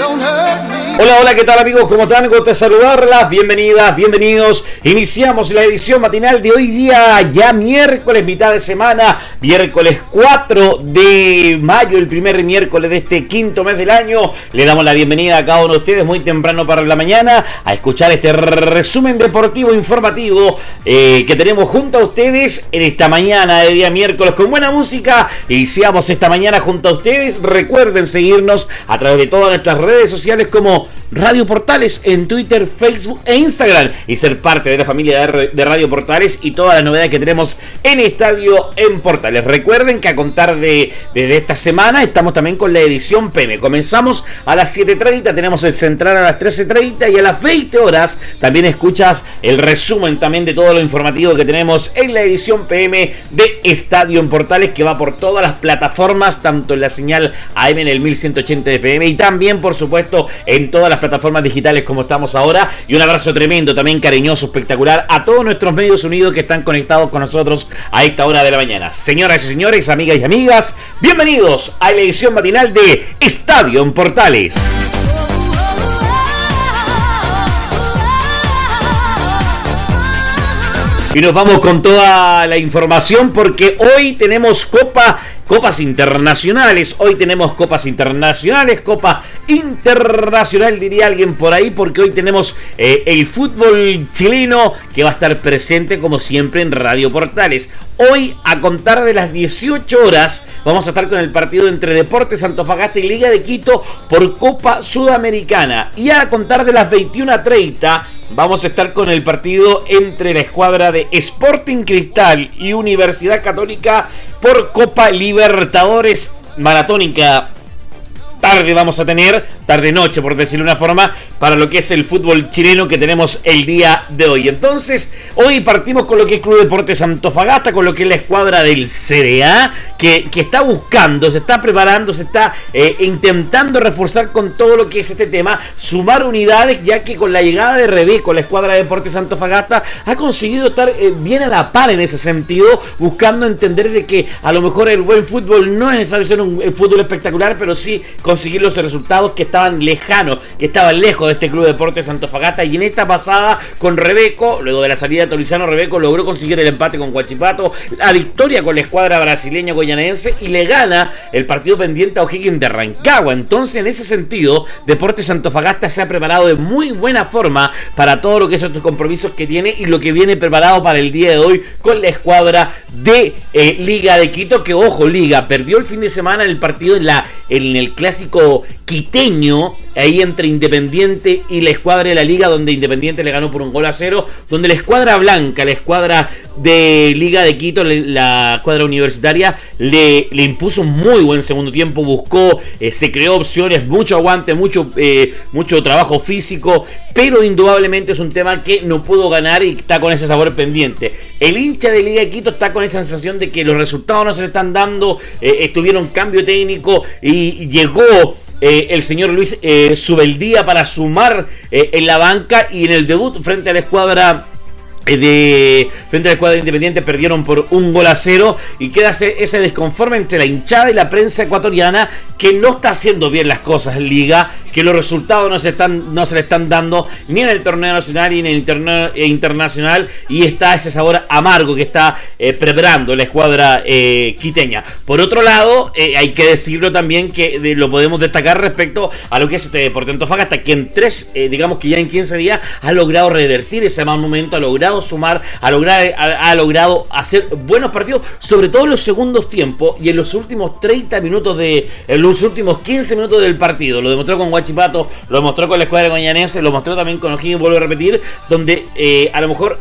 Hola, hola, ¿qué tal amigos? ¿Cómo están? Gusto saludarlas. Bienvenidas, bienvenidos. Iniciamos la edición matinal de hoy día, ya miércoles, mitad de semana, miércoles 4 de mayo, el primer miércoles de este quinto mes del año. Le damos la bienvenida a cada uno de ustedes muy temprano para la mañana a escuchar este resumen deportivo informativo eh, que tenemos junto a ustedes en esta mañana de día miércoles con buena música. Iniciamos esta mañana junto a ustedes. Recuerden seguirnos a través de todas nuestras redes sociales como Radio Portales en Twitter, Facebook e Instagram y ser parte de la familia de Radio Portales y todas las novedades que tenemos en Estadio en Portales. Recuerden que a contar de, esta semana estamos también con la edición PM. Comenzamos a las 7.30, tenemos el central a las 13.30 y a las 20 horas también escuchas el resumen también de todo lo informativo que tenemos en la edición PM de Estadio en Portales que va por todas las plataformas, tanto en la señal AM en el 1180 de PM y también por supuesto en todas las plataformas digitales como estamos ahora. Y un abrazo tremendo, también cariñoso, espectacular a todos nuestros medios unidos que están conectados con nosotros a esta hora de la mañana. Señoras y señores, amigas y amigas, bienvenidos a la edición matinal de Estadio en Portales. Y nos vamos con toda la información porque hoy tenemos Copa copas internacionales. Hoy tenemos copas internacionales, copa internacional diría alguien por ahí, porque hoy tenemos eh, el fútbol chileno que va a estar presente como siempre en Radio Portales. Hoy a contar de las 18 horas vamos a estar con el partido entre Deportes Antofagasta y Liga de Quito por Copa Sudamericana. Y a contar de las 21.30 vamos a estar con el partido entre la escuadra de Sporting Cristal y Universidad Católica por Copa Libertadores. Maratónica tarde vamos a tener, tarde noche por decirlo de una forma, para lo que es el fútbol chileno que tenemos el día de hoy. Entonces, hoy partimos con lo que es Club Deportes Antofagasta, con lo que es la escuadra del CDA, que, está buscando, se está preparando, se está eh, intentando reforzar con todo lo que es este tema, sumar unidades, ya que con la llegada de Rebeco, la escuadra de Deportes Antofagasta, ha conseguido estar eh, bien a la par en ese sentido, buscando entender de que a lo mejor el buen fútbol no es necesario ser un fútbol espectacular, pero sí conseguir los resultados que estaban lejanos, que estaban lejos de este Club de Deportes Antofagasta. Y en esta pasada con Rebeco, luego de la salida de Tolizano, Rebeco logró conseguir el empate con Guachipato, la victoria con la escuadra brasileña y le gana el partido pendiente a O'Higgins de Rancagua. Entonces, en ese sentido, Deportes Antofagasta se ha preparado de muy buena forma para todo lo que son estos compromisos que tiene y lo que viene preparado para el día de hoy con la escuadra de eh, Liga de Quito. Que ojo, Liga perdió el fin de semana el partido en, la, en el clásico quiteño ahí entre Independiente y la escuadra de la liga, donde Independiente le ganó por un gol a cero, donde la escuadra blanca, la escuadra de Liga de Quito, la escuadra universitaria, le, impuso un muy buen segundo tiempo, buscó, eh, se creó opciones, mucho aguante, mucho, eh, mucho trabajo físico, pero indudablemente es un tema que no pudo ganar y está con ese sabor pendiente. El hincha de Liga de Quito está con esa sensación de que los resultados no se le están dando, eh, estuvieron cambio técnico y llegó el señor Luis Subeldía para sumar en la banca y en el debut frente a la escuadra de frente al cuadro independiente perdieron por un gol a cero y queda ese desconforme entre la hinchada y la prensa ecuatoriana que no está haciendo bien las cosas en liga, que los resultados no se están no se le están dando ni en el torneo nacional ni en el eh, internacional y está ese sabor amargo que está eh, preparando la escuadra quiteña. Por otro lado, hay que decirlo también que lo podemos destacar respecto a lo que es este Deporte Antofagasta, que en tres, digamos que ya en 15 días ha logrado revertir ese mal momento, ha logrado sumar, ha logrado, ha, logrado hacer buenos partidos, sobre todo en los segundos tiempos y en los últimos 30 minutos de, en los últimos 15 minutos del partido. Lo demostró con Guachipato, lo demostró con la escuadra goñanense, lo mostró también con O'Higgins, vuelvo a repetir, donde eh, a lo mejor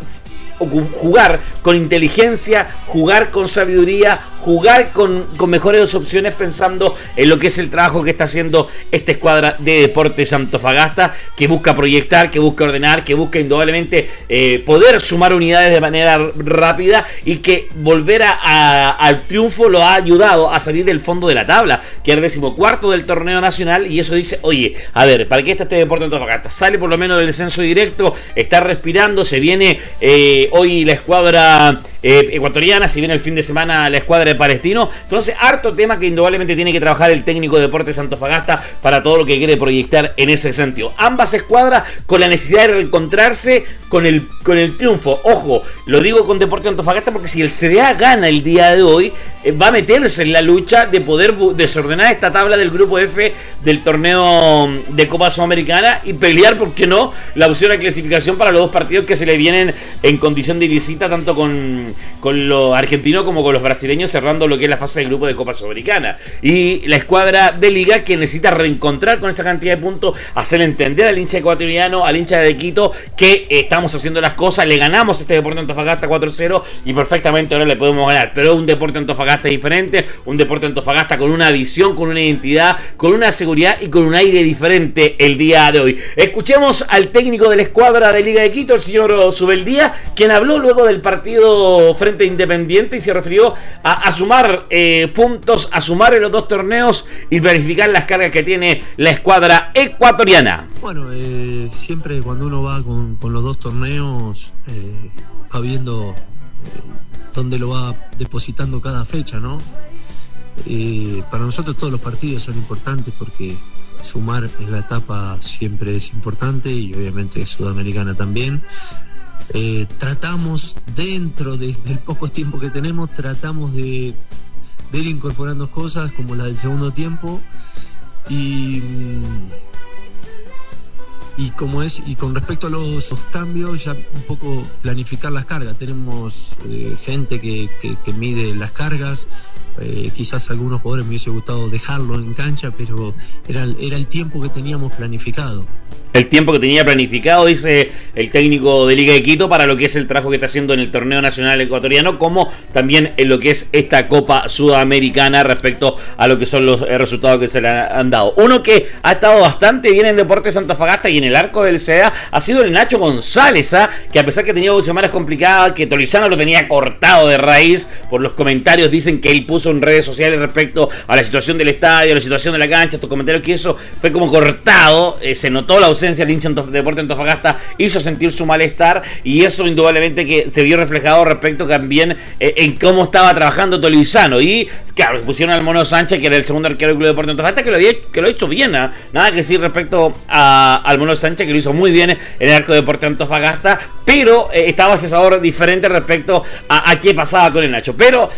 jugar con inteligencia, jugar con sabiduría, jugar con, con, mejores opciones pensando en lo que es el trabajo que está haciendo esta escuadra de Deportes Antofagasta, que busca proyectar, que busca ordenar, que busca indudablemente eh, poder sumar unidades de manera rápida y que volver a, al triunfo lo ha ayudado a salir del fondo de la tabla, que es el decimocuarto del torneo nacional y eso dice, oye, a ver, ¿para qué está este Deporte Antofagasta? Sale por lo menos del descenso directo, está respirando, se viene eh, hoy la escuadra eh, ecuatoriana, si viene el fin de semana la escuadra de Palestino. Entonces, harto tema que indudablemente tiene que trabajar el técnico de Deportes Antofagasta para todo lo que quiere proyectar en ese sentido. Ambas escuadras con la necesidad de reencontrarse con el, con el triunfo. Ojo, lo digo con Deportes Antofagasta porque si el CDA gana el día de hoy, va a meterse en la lucha de poder desordenar esta tabla del grupo F del torneo de Copa Sudamericana y pelear, ¿por qué no?, la opción de clasificación para los dos partidos que se le vienen en condición de visita, tanto con, con los argentinos como con los brasileños, cerrando lo que es la fase del grupo de Copa Sudamericana. Y la escuadra de Liga que necesita reencontrar con esa cantidad de puntos, hacer entender al hincha ecuatoriano, al hincha de Quito, que estamos haciendo las cosas, le ganamos este Deporte Antofagasta 4-0 y perfectamente ahora le podemos ganar. Pero es un Deporte Antofagasta diferente, un Deporte Antofagasta con una visión, con una identidad, con una seguridad y con un aire diferente el día de hoy. Escuchemos al técnico de la escuadra de Liga de Quito, el señor Subeldía, quien habló luego del partido frente a Independiente y se refirió a, sumar eh, puntos, a sumar en los dos torneos y verificar las cargas que tiene la escuadra ecuatoriana. Bueno, eh, siempre cuando uno va con, los dos torneos, eh, va viendo dónde lo va depositando cada fecha, ¿no? para nosotros todos los partidos son importantes porque sumar en la etapa siempre es importante y obviamente Sudamericana también. Eh, tratamos dentro del poco tiempo que tenemos, tratamos de, de, ir incorporando cosas como la del segundo tiempo y, y como es y con respecto a los, cambios ya un poco planificar las cargas. Tenemos eh, gente que, que mide las cargas, eh, quizás algunos jugadores me hubiese gustado dejarlo en cancha, pero era, era el tiempo que teníamos planificado. El tiempo que tenía planificado, dice el técnico de Liga de Quito, para lo que es el trabajo que está haciendo en el torneo nacional ecuatoriano, como también en lo que es esta Copa Sudamericana respecto a lo que son los resultados que se le han dado. Uno que ha estado bastante bien en Deportes Antofagasta y en el arco del CEA ha sido el Nacho González, ¿ah? que a pesar que tenía dos semanas complicadas, que Tolizano lo tenía cortado de raíz, por los comentarios dicen que él puso en redes sociales respecto a la situación del estadio, la situación de la cancha, estos comentarios que eso fue como cortado, eh, se notó la ausencia del hincha de Deporte Antofagasta, hizo sentir su malestar y eso indudablemente que se vio reflejado respecto también eh, en cómo estaba trabajando Tolizano y claro, pusieron al Mono Sánchez, que era el segundo arquero del Club Deporte Antofagasta, que lo, había, que lo hecho bien, ¿ah? nada que decir respecto a, al Mono Sánchez, que lo hizo muy bien en el arco de Deporte Antofagasta, pero eh, estaba asesador diferente respecto a, a, qué pasaba con el Nacho, pero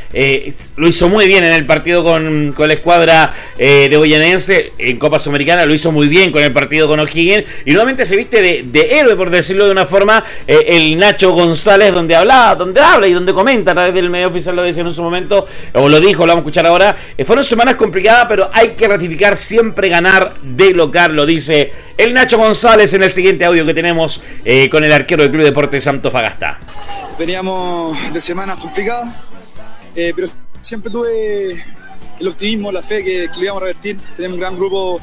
lo hizo muy bien en el partido con, la escuadra eh, de Boyanense en Copa Sudamericana, lo hizo muy bien con el partido con O'Higgins y nuevamente se viste de, héroe, por decirlo de una forma, eh, el Nacho González, donde habla, donde habla y donde comenta a través del medio oficial, lo decía en su momento, o lo dijo, lo vamos a escuchar ahora. Eh, fueron semanas complicadas, pero hay que ratificar siempre ganar de local, lo dice el Nacho González en el siguiente audio que tenemos con el arquero del Club Deportes Santo Fagasta. Veníamos de semanas complicadas, pero siempre tuve el optimismo, la fe que, lo íbamos a revertir. Tenemos un gran grupo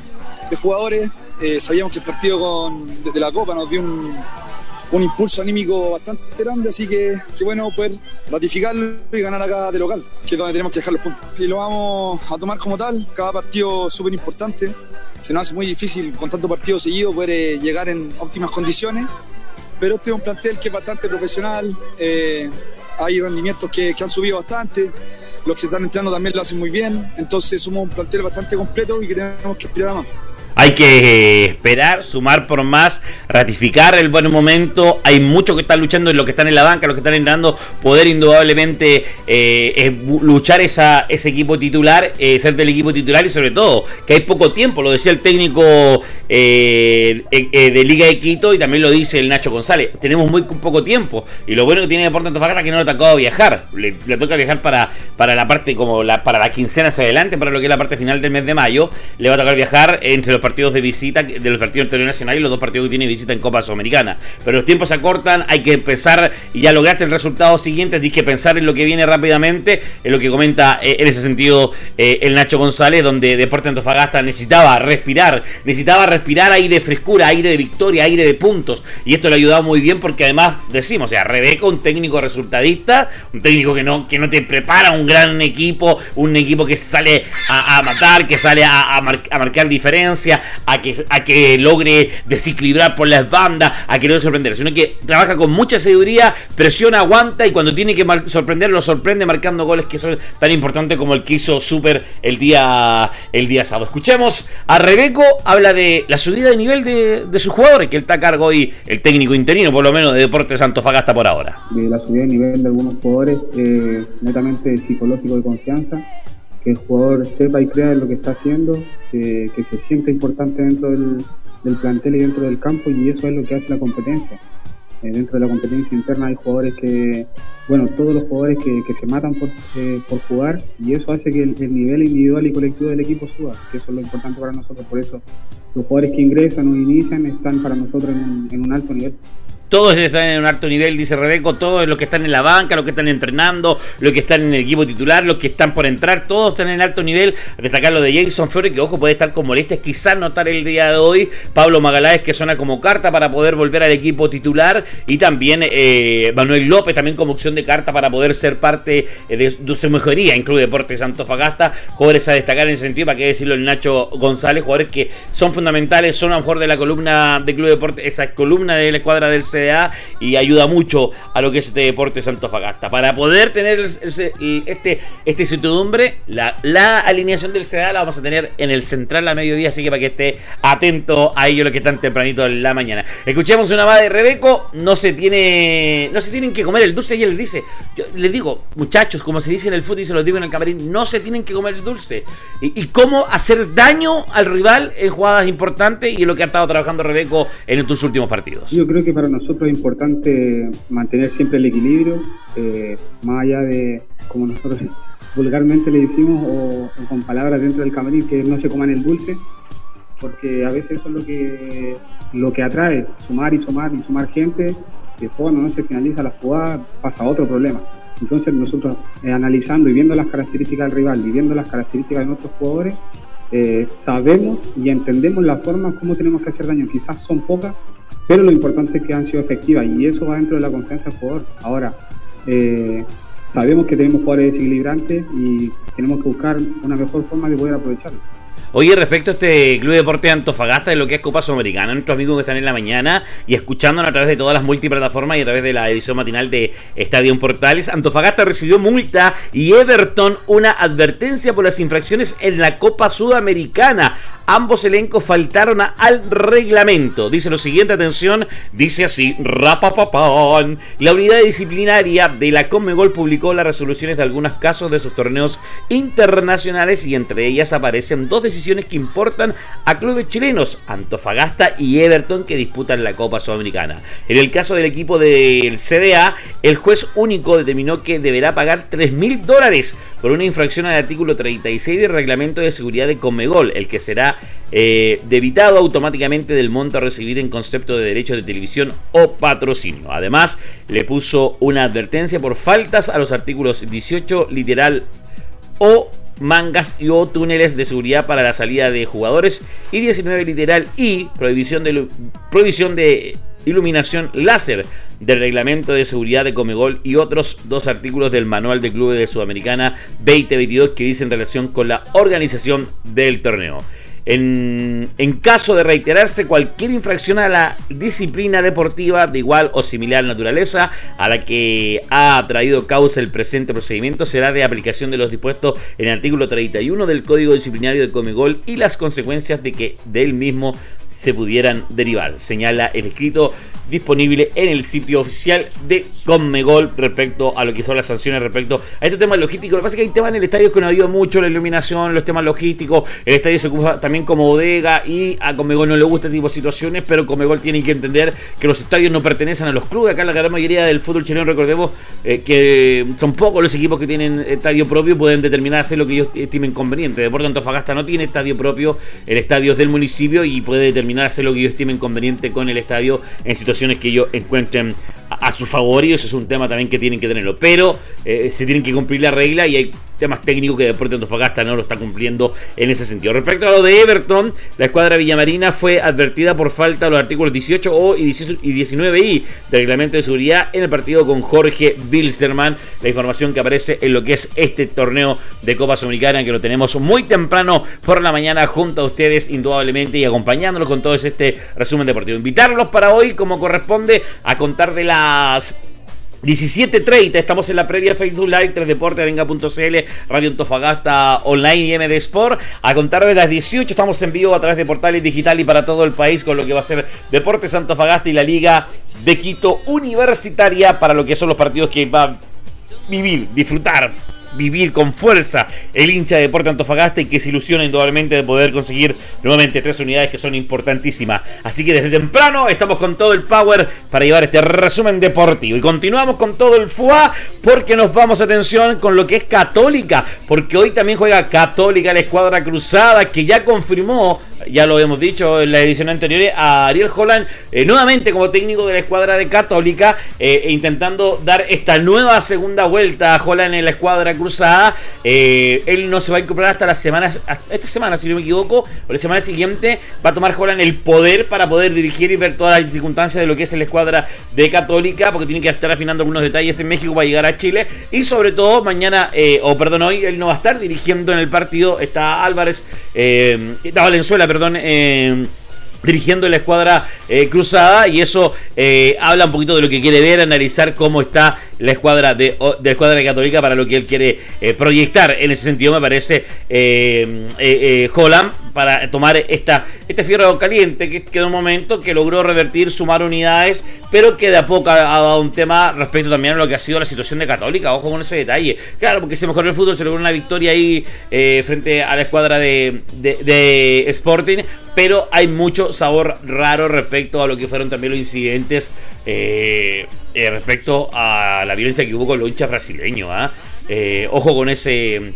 de jugadores. Eh, sabíamos que el partido con, de, la Copa nos dio un, impulso anímico bastante grande, así que, qué bueno poder ratificarlo y ganar acá de local, que es donde tenemos que dejar los puntos. Y lo vamos a tomar como tal, cada partido súper importante. Se nos hace muy difícil con tanto partido seguido poder eh, llegar en óptimas condiciones, pero este es un plantel que es bastante profesional, eh, hay rendimientos que, que han subido bastante los que están entrando también lo hacen muy bien, entonces somos un plantel bastante completo y que tenemos que aspirar a más. Hay que esperar, sumar por más, ratificar el buen momento. Hay muchos que están luchando en lo que están en la banca, los que están entrando, poder indudablemente eh, luchar esa, ese equipo titular, eh, ser del equipo titular y sobre todo que hay poco tiempo, lo decía el técnico eh, de Liga de Quito y también lo dice el Nacho González. Tenemos muy poco tiempo y lo bueno que tiene Deportes Antofagasta es que no le ha tocado viajar, le, toca viajar para, para la parte como la, para la quincena hacia adelante, para lo que es la parte final del mes de mayo, le va a tocar viajar entre los partidos de visita, de los partidos internacionales y los dos partidos que tiene visita en Copa Sudamericana. Pero los tiempos se acortan, hay que pensar, y ya lograste el resultado siguiente, tienes que pensar en lo que viene rápidamente, en lo que comenta eh, en ese sentido eh, el Nacho González, donde Deporte Antofagasta necesitaba respirar, necesitaba respirar aire de frescura, aire de victoria, aire de puntos, y esto le ha ayudado muy bien porque además decimos, o sea, Rebeca, un técnico resultadista, un técnico que no, que no te prepara un gran equipo, un equipo que sale a, matar, que sale a, marcar a que, a que logre desequilibrar por las bandas, a que no sorprender, sino que trabaja con mucha sabiduría, presiona, aguanta y cuando tiene que sorprender, lo sorprende marcando goles que son tan importantes como el que hizo Super el día, el día sábado. Escuchemos a Rebeco, habla de la subida de nivel de, de sus jugadores, que él está a cargo hoy, el técnico interino, por lo menos de Deportes Fagasta por ahora. De la subida de nivel de algunos jugadores, eh, netamente psicológico de confianza, que el jugador sepa y crea en lo que está haciendo, que, se sienta importante dentro del, plantel y dentro del campo, y eso es lo que hace la competencia. Eh, dentro de la competencia interna hay jugadores que, bueno, todos los jugadores que, se matan por, eh, por, jugar y eso hace que el, nivel individual y colectivo del equipo suba, que eso es lo importante para nosotros. Por eso los jugadores que ingresan o inician están para nosotros en un alto nivel. Todos están en un alto nivel, dice Rebeco, todos los que están en la banca, los que están entrenando, los que están en el equipo titular, los que están por entrar, todos están en alto nivel. destacar lo de Jason Flores, que ojo puede estar con molestias, quizás notar el día de hoy. Pablo Magaláes, que suena como carta para poder volver al equipo titular. Y también eh, Manuel López, también como opción de carta para poder ser parte eh, de, su mejoría en Club Deportes Antofagasta. Jugadores a destacar en ese sentido, para qué decirlo el Nacho González, jugadores que son fundamentales, son a lo mejor de la columna de Club Deportes, esa columna de la escuadra del y ayuda mucho a lo que es este deporte Fagasta Para poder tener este, este certidumbre, la, la alineación del CDA la vamos a tener en el central a mediodía, así que para que esté atento a ellos los que están tempranito en la mañana. Escuchemos una más de Rebeco, no se tiene no se tienen que comer el dulce, él les dice, yo les digo, muchachos, como se dice en el fútbol y se los digo en el camarín, no se tienen que comer el dulce. Y, cómo hacer daño al rival en jugadas importantes y lo que ha estado trabajando Rebeco en estos últimos partidos. Yo creo que para nosotros es importante mantener siempre el equilibrio, eh, más allá de, como nosotros vulgarmente le decimos, o, con palabras dentro del camarín, que no se coman el dulce, porque a veces eso es lo que, lo que atrae, sumar y sumar y sumar gente, y después no se finaliza la jugada pasa otro problema. Entonces nosotros eh, analizando y viendo las características del rival y viendo las características de nuestros jugadores, eh, sabemos y entendemos la forma como tenemos que hacer daño. Quizás son pocas, pero lo importante es que han sido efectivas y eso va dentro de la confianza del jugador. Ahora, eh, sabemos que tenemos jugadores desequilibrantes y tenemos que buscar una mejor forma de poder aprovecharlo. Oye, respecto a este Club Deporte de Antofagasta, de lo que es Copa Sudamericana, nuestros amigos que están en la mañana y escuchándonos a través de todas las multiplataformas y a través de la edición matinal de Estadio Portales, Antofagasta recibió multa y Everton una advertencia por las infracciones en la Copa Sudamericana. Ambos elencos faltaron al reglamento. Dice lo siguiente, atención, dice así, rapapapán. La unidad disciplinaria de la Conmebol publicó las resoluciones de algunos casos de sus torneos internacionales y entre ellas aparecen dos decisiones que importan a clubes chilenos, Antofagasta y Everton, que disputan la Copa Sudamericana. En el caso del equipo del CDA, el juez único determinó que deberá pagar 3 mil dólares por una infracción al artículo 36 del reglamento de seguridad de Conmebol, el que será eh, debitado automáticamente del monto a recibir en concepto de derechos de televisión o patrocinio. Además, le puso una advertencia por faltas a los artículos 18 literal o mangas y o túneles de seguridad para la salida de jugadores y 19 literal y prohibición de, prohibición de iluminación láser del reglamento de seguridad de Comegol y otros dos artículos del manual de clubes de Sudamericana 2022 que dicen relación con la organización del torneo. En, caso de reiterarse cualquier infracción a la disciplina deportiva de igual o similar naturaleza a la que ha traído causa el presente procedimiento, será de aplicación de los dispuestos en el artículo 31 del Código Disciplinario de Comegol y las consecuencias de que del mismo se pudieran derivar. Señala el escrito disponible en el sitio oficial de Conmegol respecto a lo que son las sanciones respecto a estos temas logísticos. Lo que pasa es que hay temas en el estadio que no ha habido mucho, la iluminación, los temas logísticos, el estadio se ocupa también como bodega y a Conmegol no le gusta este tipo de situaciones, pero Conmegol tiene que entender que los estadios no pertenecen a los clubes. Acá la gran mayoría del fútbol chileno, recordemos eh, que son pocos los equipos que tienen estadio propio, pueden determinar hacer lo que ellos estimen conveniente. Deportes Antofagasta no tiene estadio propio, el estadio es del municipio y puede determinar hacer lo que ellos estimen conveniente con el estadio en que ellos encuentren a, su favor y eso es un tema también que tienen que tenerlo. Pero eh, se tienen que cumplir la regla y hay temas técnicos que Deportes Antofagasta no lo está cumpliendo en ese sentido. Respecto a lo de Everton, la escuadra villamarina fue advertida por falta de los artículos 18 o y 19i del reglamento de seguridad en el partido con Jorge Bilsterman. La información que aparece en lo que es este torneo de Copa Sudamericana que lo tenemos muy temprano por la mañana junto a ustedes indudablemente y acompañándolos con todo este resumen deportivo. Invitarlos para hoy como corresponde a contar de las 17.30, estamos en la previa Facebook Live, 3deporte, Radio Antofagasta Online y MD Sport. A contar de las 18 estamos en vivo a través de portales digital y para todo el país con lo que va a ser Deportes Antofagasta y la Liga de Quito Universitaria para lo que son los partidos que va a vivir, disfrutar, vivir con fuerza el hincha de Deporte Antofagasta y que se ilusiona indudablemente de poder conseguir nuevamente tres unidades que son importantísimas. Así que desde temprano estamos con todo el power para llevar este resumen deportivo. Y continuamos con todo el FUA porque nos vamos, atención, con lo que es Católica. Porque hoy también juega Católica la escuadra cruzada que ya confirmó ya lo hemos dicho en la edición anterior, a Ariel Holland eh, nuevamente como técnico de la escuadra de Católica, eh, e intentando dar esta nueva segunda vuelta a Holland en la escuadra cruzada. Eh, él no se va a incorporar hasta la semana, esta semana, si no me equivoco, o la semana siguiente, va a tomar Holland el poder para poder dirigir y ver todas las circunstancias de lo que es la escuadra de Católica, porque tiene que estar afinando algunos detalles en México para llegar a Chile. Y sobre todo, mañana, o perdón, hoy él no va a estar dirigiendo en el partido, está Álvarez, está Valenzuela, perdón, eh, dirigiendo la escuadra eh, cruzada y eso eh, habla un poquito de lo que quiere ver, analizar cómo está la escuadra de, la escuadra católica para lo que él quiere proyectar. En ese sentido me parece Holland para tomar esta, este fierro caliente que quedó un momento que logró revertir, sumar unidades, pero que de a poco ha, dado un tema respecto también a lo que ha sido la situación de Católica. Ojo con ese detalle. Claro, porque se mejoró el fútbol, se logró una victoria ahí frente a la escuadra de, de Sporting, pero hay mucho sabor raro respecto a lo que fueron también los incidentes eh, eh, respecto a la violencia que hubo con los hinchas brasileños. ¿ah? Eh, ojo con ese,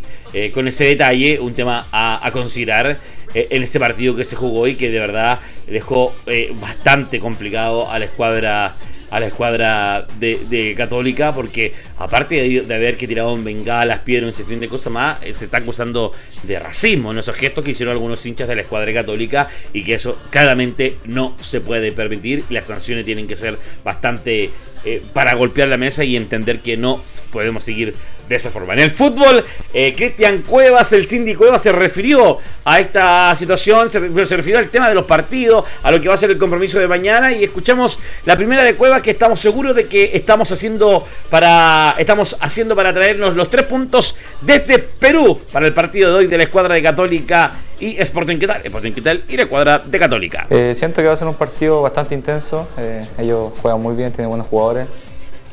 con ese detalle, un tema a considerar en este partido que se jugó y que de verdad dejó bastante complicado a la escuadra a la escuadra de, Católica, porque aparte de, haber que tirado en bengalas, piedras, ese fin de cosas más, eh, se está acusando de racismo en esos gestos que hicieron algunos hinchas de la escuadra católica y que eso claramente no se puede permitir. Las sanciones tienen que ser bastante eh, para golpear la mesa y entender que no podemos seguir de esa forma. En el fútbol, eh, Cristian Cuevas, el síndico Cuevas, se refirió a esta situación, se, refirió al tema de los partidos, a lo que va a ser el compromiso de mañana y escuchamos la primera de Cuevas que estamos seguros de que estamos haciendo para estamos haciendo para traernos los tres puntos desde Perú para el partido de hoy de la escuadra de Católica y Sporting Quital, Sporting Quital y la escuadra de Católica. Eh, siento que va a ser un partido bastante intenso, eh, ellos juegan muy bien, tienen buenos jugadores,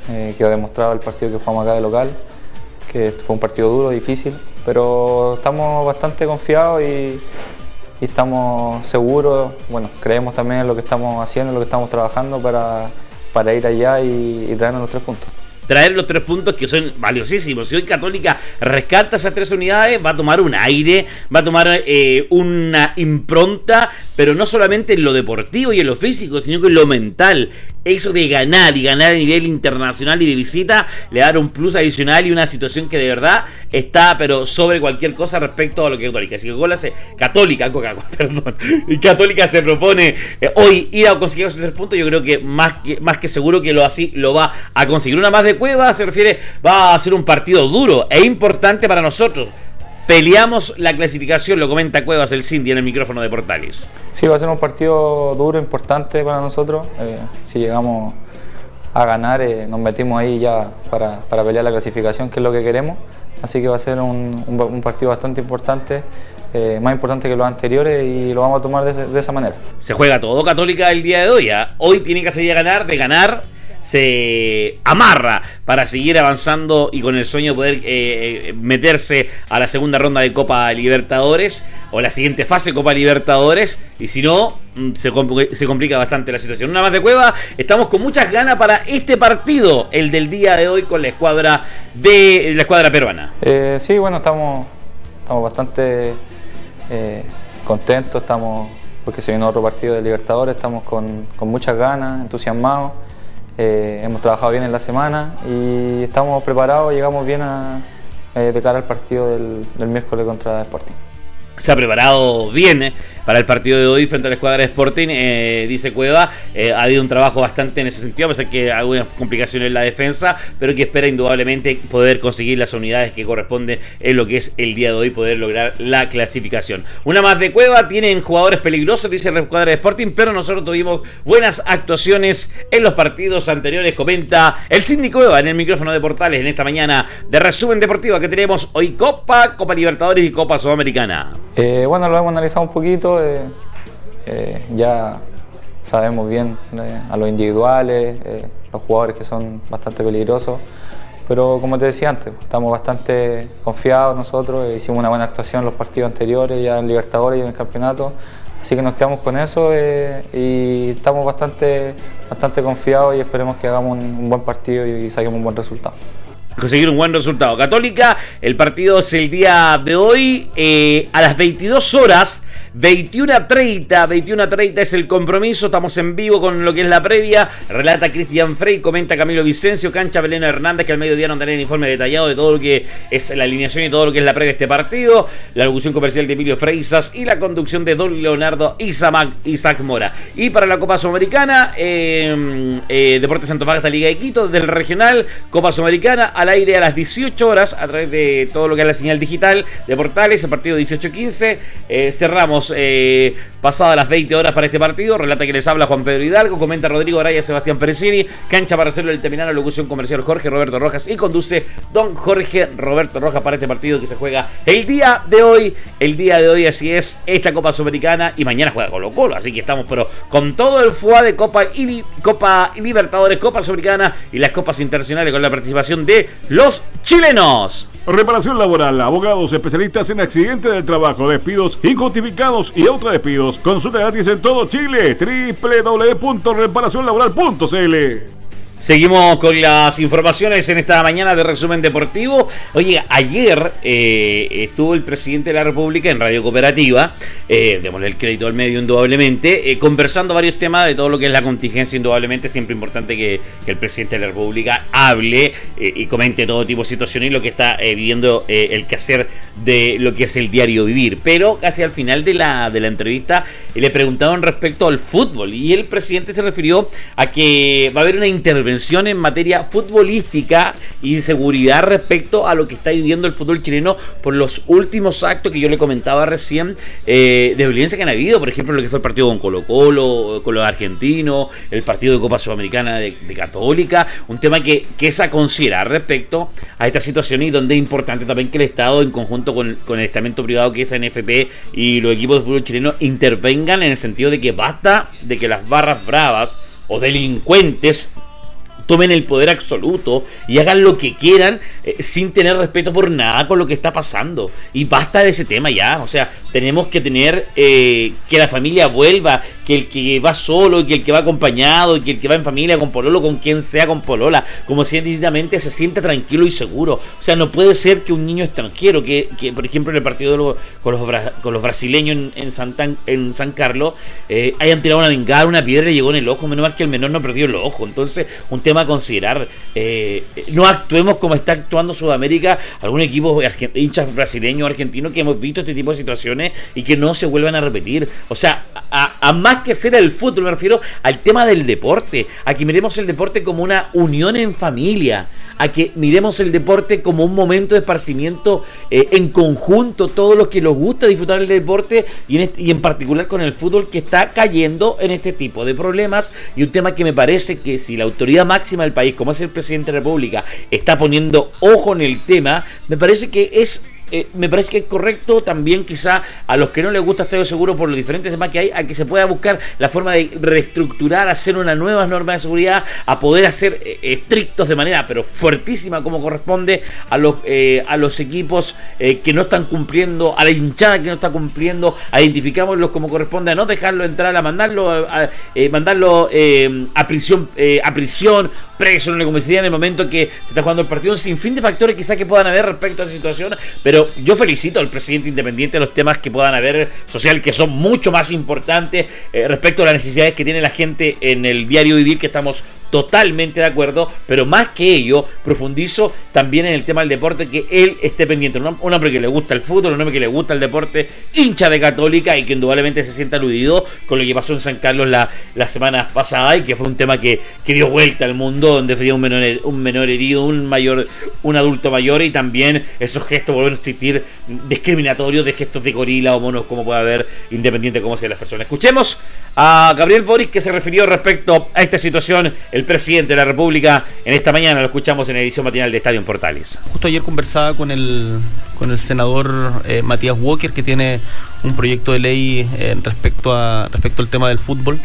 que ha demostrado el partido que jugamos acá de local que fue un partido duro, difícil, pero estamos bastante confiados y, estamos seguros, bueno, creemos también en lo que estamos haciendo, en lo que estamos trabajando para, para ir allá y, y traernos los tres puntos traer los tres puntos que son valiosísimos. Si hoy Católica rescata esas tres unidades, va a tomar un aire, va a tomar eh, una impronta, pero no solamente en lo deportivo y en lo físico, sino que en lo mental. Eso de ganar y ganar a nivel internacional y de visita le da un plus adicional y una situación que de verdad está, pero sobre cualquier cosa respecto a lo que Católica. Así que Coca hace Católica, Coca perdón, y Católica se propone eh, hoy ir a conseguir esos tres puntos. Yo creo que más, que más que seguro que lo así lo va a conseguir. Una más de Cueva se refiere, va a ser un partido duro e importante para nosotros. Peleamos la clasificación, lo comenta Cuevas el Cindy en el micrófono de Portales. Sí, va a ser un partido duro, importante para nosotros. Eh, si llegamos a ganar, eh, nos metimos ahí ya para, pelear la clasificación, que es lo que queremos. así que va a ser un, partido bastante importante. Eh, más importante que los anteriores y lo vamos a tomar de, esa manera. Se juega todo Católica el día de hoy. ¿ah? Hoy tiene que salir a ganar, de ganar se amarra para seguir avanzando y con el sueño de poder eh, eh, meterse a la segunda ronda de Copa Libertadores o la siguiente fase Copa Libertadores. Y si no, mm, se, se complica bastante la situación. Una más de cueva, estamos con muchas ganas para este partido, el del día de hoy con la escuadra de la escuadra peruana. Eh, sí, bueno, estamos, estamos bastante contentos, estamos porque se viene otro partido de Libertadores, estamos con, con muchas ganas, entusiasmados. Eh, hemos trabajado bien en la semana y estamos preparados, llegamos bien a, eh, de cara al partido del, miércoles contra Sporting. Se ha preparado bien, eh, para el partido de hoy frente a la escuadra de Sporting, eh, dice Cueva. Eh, ha habido un trabajo bastante en ese sentido, a pesar que hay algunas complicaciones en la defensa, pero que espera indudablemente poder conseguir las unidades que corresponden en lo que es el día de hoy, poder lograr la clasificación. Una más de Cueva, tienen jugadores peligrosos, dice la escuadra de Sporting, pero nosotros tuvimos buenas actuaciones en los partidos anteriores, comenta el Cindy Cueva en el micrófono de Portales en esta mañana de resumen deportivo que tenemos hoy Copa, Copa Libertadores y Copa Sudamericana. Eh, bueno, lo hemos analizado un poquito eh, eh, ya sabemos bien eh, a los individuales, los jugadores que son bastante peligrosos, pero como te decía antes, estamos bastante confiados nosotros, hicimos una buena actuación en los partidos anteriores, ya en Libertadores y en el campeonato, así que nos quedamos con eso y estamos bastante, bastante confiados y esperemos que hagamos un, buen partido y saquemos un buen resultado. Conseguir un buen resultado. Católica, el partido es el día de hoy a las 22 horas 21 a 30, 21 a 30 es el compromiso. Estamos en vivo con lo que es la previa. Relata Cristian Frey, comenta Camilo Vicencio, cancha Belén Hernández, que al mediodía no tendrá el informe detallado de todo lo que es la alineación y todo lo que es la previa de este partido. La locución comercial de Emilio Freisas y la conducción de Don Leonardo Isaac, Isaac Mora. Y para la Copa Sudamericana, eh, eh, Deportes Santo Magasta Liga de Quito, del regional, Copa Sudamericana, al aire a las 18 horas, a través de todo lo que es la señal digital de Portales, el partido 18-15. Eh, cerramos eh, pasadas las 20 horas para este partido. Relata que les habla Juan Pedro Hidalgo, comenta Rodrigo Araya, Sebastián Perecini, cancha para hacerlo el terminal, locución comercial Jorge Roberto Rojas y conduce Don Jorge Roberto Rojas para este partido que se juega el día de hoy. El día de hoy así es esta Copa Sudamericana y mañana juega Colo Colo, así que estamos pero con todo el FUA de Copa y Copa Libertadores, Copa Sudamericana y las Copas Internacionales con la participación de los chilenos. Reparación laboral, abogados especialistas en accidentes del trabajo, despidos injustificados y autodespidos. Consulta gratis en todo Chile. www.reparacionlaboral.cl Seguimos con las informaciones en esta mañana de resumen deportivo. Oye, ayer eh, estuvo el presidente de la República en Radio Cooperativa, eh, démosle el crédito al medio indudablemente, eh, conversando varios temas de todo lo que es la contingencia, indudablemente. Siempre importante que, el presidente de la República hable eh, y comente todo tipo de situaciones y lo que está viviendo el quehacer de lo que es el diario vivir. Pero casi al final de la, de la entrevista le preguntaron respecto al fútbol y el presidente se refirió a que va a haber una intervención en materia futbolística y seguridad respecto a lo que está viviendo el fútbol chileno por los últimos actos que yo le comentaba recién eh, de violencia que han habido, por ejemplo, lo que fue el partido con Colo Colo, con los argentinos, el partido de Copa Sudamericana de, Católica, un tema que, que, es a considerar respecto a esta situación y donde es importante también que el Estado, en conjunto con, con el estamento privado que es NFP y los equipos de fútbol chileno, intervengan en el sentido de que basta de que las barras bravas o delincuentes tomen el poder absoluto y hagan lo que quieran eh, sin tener respeto por nada con lo que está pasando. Y basta de ese tema ya. O sea, tenemos que tener eh, que la familia vuelva, que el que va solo, que el que va acompañado, que el que va en familia con Pololo, con quien sea con Polola, como científicamente se siente tranquilo y seguro. O sea, no puede ser que un niño extranjero, que, por ejemplo en el partido con, los, con los brasileños en, en, en San Carlos, eh, hayan tirado una bengala, una piedra y llegó en el ojo. Menos mal que el menor no perdió el ojo. Entonces, un tema a considerar. Eh, no actuemos como está actuando Sudamérica, algún equipo hinchas brasileños, argentinos, que hemos visto este tipo de situaciones y que no se vuelvan a repetir. O sea, a, más que ser el fútbol, me refiero al tema del deporte, a que miremos el deporte como una unión en familia, a que miremos el deporte como un momento de esparcimiento eh, en conjunto, todos los que nos gusta disfrutar el deporte y en, y en particular con el fútbol que está cayendo en este tipo de problemas. Y un tema que me parece que si la autoridad máxima del país, como es el presidente de la República, está poniendo ojo en el tema, me parece que es eh, me parece que es correcto también quizá a los que no les gusta Estadio Seguro por los diferentes temas que hay, a que se pueda buscar la forma de reestructurar, hacer una nueva norma de seguridad, a poder hacer eh, estrictos de manera pero fuertísima como corresponde a los, eh, a los equipos que no están cumpliendo, a la hinchada que no está cumpliendo, a identificámoslos como corresponde, a no dejarlo entrar, a mandarlo, a, mandarlo a prisión, a prisión, preso la comisaría en el momento que se está jugando el partido, un sinfín de factores quizá que puedan haber respecto a la situación, pero yo felicito al presidente independiente de los temas que puedan haber social, que son mucho más importantes eh, respecto a las necesidades que tiene la gente en el diario vivir, que estamos totalmente de acuerdo, pero más que ello, profundizo también en el tema del deporte, que él esté pendiente. Un, hombre que le gusta el fútbol, un hombre que le gusta el deporte, hincha de Católica y que indudablemente se sienta aludido con lo que pasó en San Carlos la, la semana pasada y que fue un tema que, que dio vuelta al mundo, donde fue un menor, un menor herido, un mayor, un adulto mayor y también esos gestos vuelven a existir discriminatorios de gestos de gorila o monos como puede haber, independiente de cómo sean las personas. Escuchemos a Gabriel Boris que se refirió respecto a esta situación el presidente de la República en esta mañana. Lo escuchamos en la edición matinal de Estadio en Portales. Justo ayer conversaba con el, con el senador eh, Matías Walker, que tiene un proyecto de ley eh, respecto, a, respecto al tema del fútbol,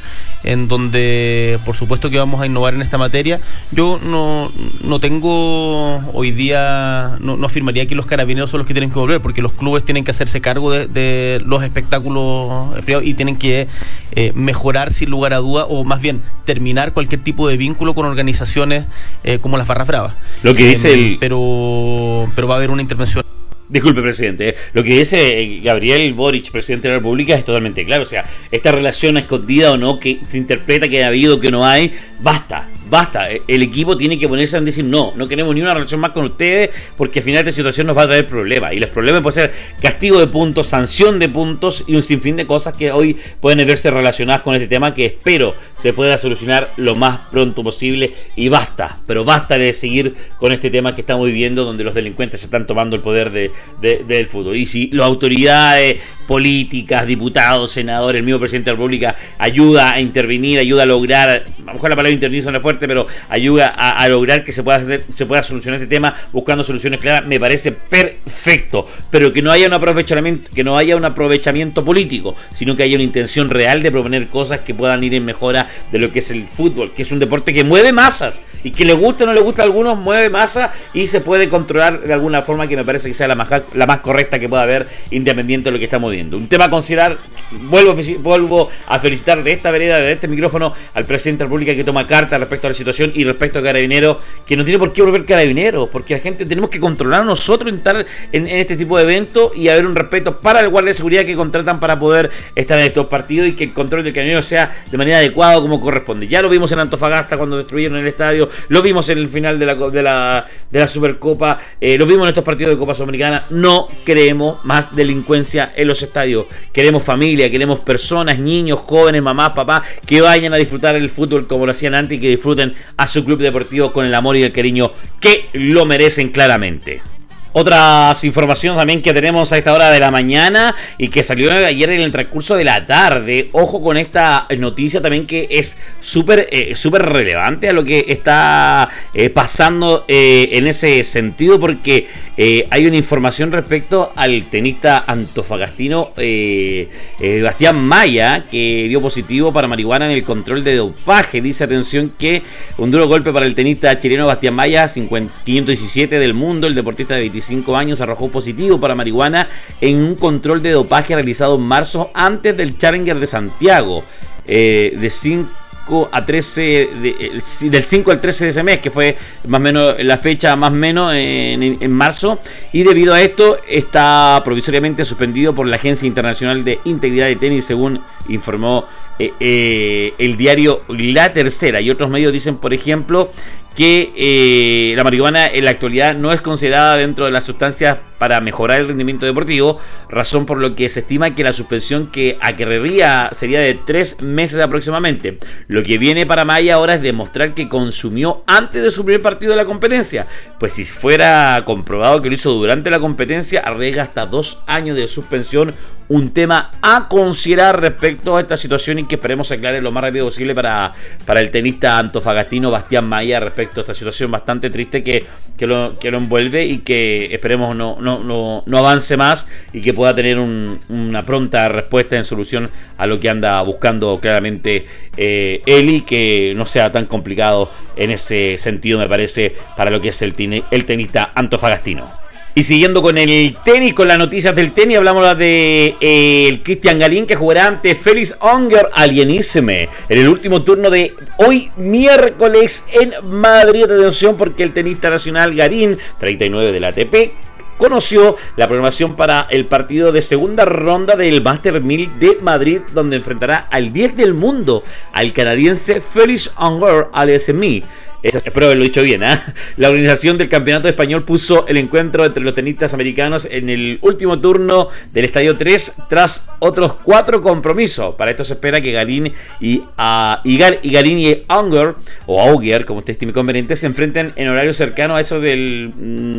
en donde por supuesto que vamos a innovar en esta materia. Yo no, no tengo hoy día, no, no, afirmaría que los carabineros son los que tienen que volver, porque los clubes tienen que hacerse cargo de, los espectáculos privados y tienen que eh, mejorar sin lugar a duda, o más bien terminar cualquier tipo de vínculo con organizaciones eh, como las Barras Bravas. Lo que dice el... Pero, pero va a haber una intervención. Disculpe, presidente. ¿eh? Lo que dice Gabriel Boric, presidente de la República, es totalmente claro. O sea, esta relación escondida o no, que se interpreta que ha habido, que no hay, basta basta, eh, el equipo tiene que ponerse a decir no, no queremos ni una relación más con ustedes porque al final esta situación nos va a traer problemas. Y los problemas pueden ser castigo de puntos, sanción de puntos y un sinfín de cosas que hoy pueden verse relacionadas con este tema que espero se pueda solucionar lo más pronto posible y basta, pero basta de seguir con este tema que estamos viviendo donde los delincuentes se están tomando el poder de, del fútbol. Y si las autoridades políticas, diputados, senadores, el mismo presidente de la República ayuda a intervenir, ayuda a lograr, a lo mejor la palabra intervenir suena fuerte, pero ayuda a, lograr que se pueda, hacer, se pueda solucionar este tema buscando soluciones claras, me parece perfecto. Pero que no haya un aprovechamiento, que no haya un aprovechamiento político, sino que haya una intención real de proponer cosas que puedan ir en mejora de lo que es el fútbol, que es un deporte que mueve masas y que le gusta o no le gusta a algunos, mueve masa y se puede controlar de alguna forma que me parece que sea la más, la más correcta que pueda haber, independiente de lo que estamos Un tema a considerar, vuelvo, a felicitar de esta vereda, de este micrófono, al presidente de la República que toma carta respecto a la situación y respecto a Carabineros, que no tiene por qué volver Carabineros, porque la gente tenemos que controlar nosotros en, en, este tipo de eventos y haber un respeto para el guardia de seguridad que contratan para poder estar en estos partidos y que el control del Carabinero sea de manera adecuada como corresponde. Ya lo vimos en Antofagasta cuando destruyeron el estadio, lo vimos en el final de la, de la, Supercopa, eh, lo vimos en estos partidos de Copa Sudamericana. No queremos más delincuencia en los estadios. Queremos familia, queremos personas, niños, jóvenes, mamás, papás, que vayan a disfrutar el fútbol como lo hacían antes y que disfruten a su club deportivo con el amor y el cariño que lo merecen claramente. Otras informaciones también que tenemos a esta hora de la mañana y que salió ayer en el transcurso de la tarde. Ojo con esta noticia también que es súper eh, relevante a lo que está eh, pasando eh, en ese sentido porque hay una información respecto al tenista antofagastino Bastián Maya que dio positivo para marihuana en el control de dopaje. Dice atención que un duro golpe para el tenista chileno Bastián Maya, 517 del mundo, el deportista de 25 años arrojó positivo para marihuana en un control de dopaje realizado en marzo antes del Challenger de Santiago. Eh, de 5 a 13, del 5 al 13 de ese mes, que fue más o menos la fecha más o menos en, marzo, y debido a esto está provisoriamente suspendido por la Agencia Internacional de Integridad de Tenis, según informó eh, eh, el diario La Tercera. Y otros medios dicen, por ejemplo, que eh, la marihuana en la actualidad no es considerada dentro de las sustancias para mejorar el rendimiento deportivo, razón por lo que se estima que la suspensión que acarrería sería de tres meses aproximadamente. Lo que viene para Maya ahora es demostrar que consumió antes de su primer partido de la competencia, pues si fuera comprobado que lo hizo durante la competencia, arriesga hasta dos años de suspensión un tema a considerar respecto a esta situación y que esperemos aclare lo más rápido posible para, para el tenista antofagastino Bastián Maya respecto a esta situación bastante triste que, que, lo, que lo envuelve y que esperemos no, no, no, no avance más y que pueda tener una pronta respuesta en solución a lo que anda buscando claramente eh, Eli, que no sea tan complicado en ese sentido, me parece, para lo que es el, el tenista antofagastino. Y siguiendo con el tenis, con las noticias del tenis, hablamos de eh, el Cristian Galín que jugará ante Félix Unger Alieníseme en el último turno de hoy miércoles en Madrid. Atención porque el tenista nacional Garín, 39 de la ATP, conoció la programación para el partido de segunda ronda del Master 1000 de Madrid, donde enfrentará al 10 del mundo, al canadiense Félix Unger Alieníseme espero haberlo dicho bien. ¿eh? La organización del Campeonato Español puso el encuentro entre los tenistas americanos en el último turno del Estadio 3 tras otros cuatro compromisos. Para esto se espera que Garín y, uh, y, y Garín y Auger, o Auger, como usted estime conveniente, se enfrenten en horario cercano a eso del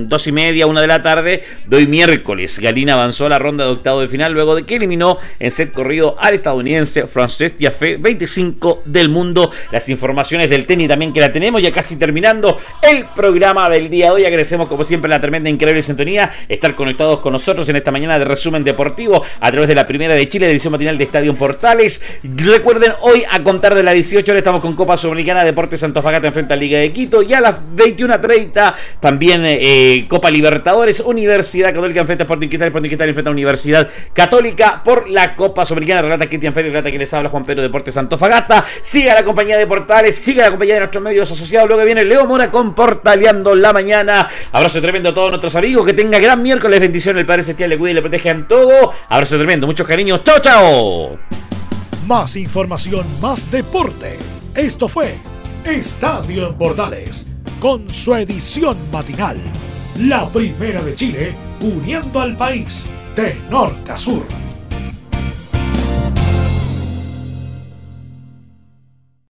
2 mm, y media, 1 de la tarde, de hoy miércoles. Garín avanzó a la ronda de octavo de final luego de que eliminó en set corrido al estadounidense Frances Tiafé, 25 del mundo. Las informaciones del tenis también que la tenemos ya casi terminando el programa del día de hoy. Agradecemos como siempre la tremenda increíble sintonía, estar conectados con nosotros en esta mañana de resumen deportivo a través de la primera de Chile, edición matinal de Estadio Portales. Recuerden, hoy a contar de las 18 horas estamos con Copa Sudamericana Deportes Santofagata enfrente a Liga de Quito y a las 21.30 también eh, Copa Libertadores, Universidad Católica enfrente a Sporting Cristal, Sporting Cristal enfrente a Universidad Católica por la Copa Sudamericana. Relata Cristian Ferri, relata que les habla Juan Pedro Deportes Santofagata. Siga la compañía de Portales, siga la compañía de nuestros medios asociados Luego que viene Leo Mora con Portaleando la mañana. Abrazo tremendo a todos nuestros amigos. Que tenga gran miércoles. Bendición. El Padre Celestial le cuide y le proteja en todo. Abrazo tremendo. Muchos cariños. Chao, chao. Más información, más deporte. Esto fue Estadio en Portales. Con su edición matinal. La primera de Chile, uniendo al país de norte a sur.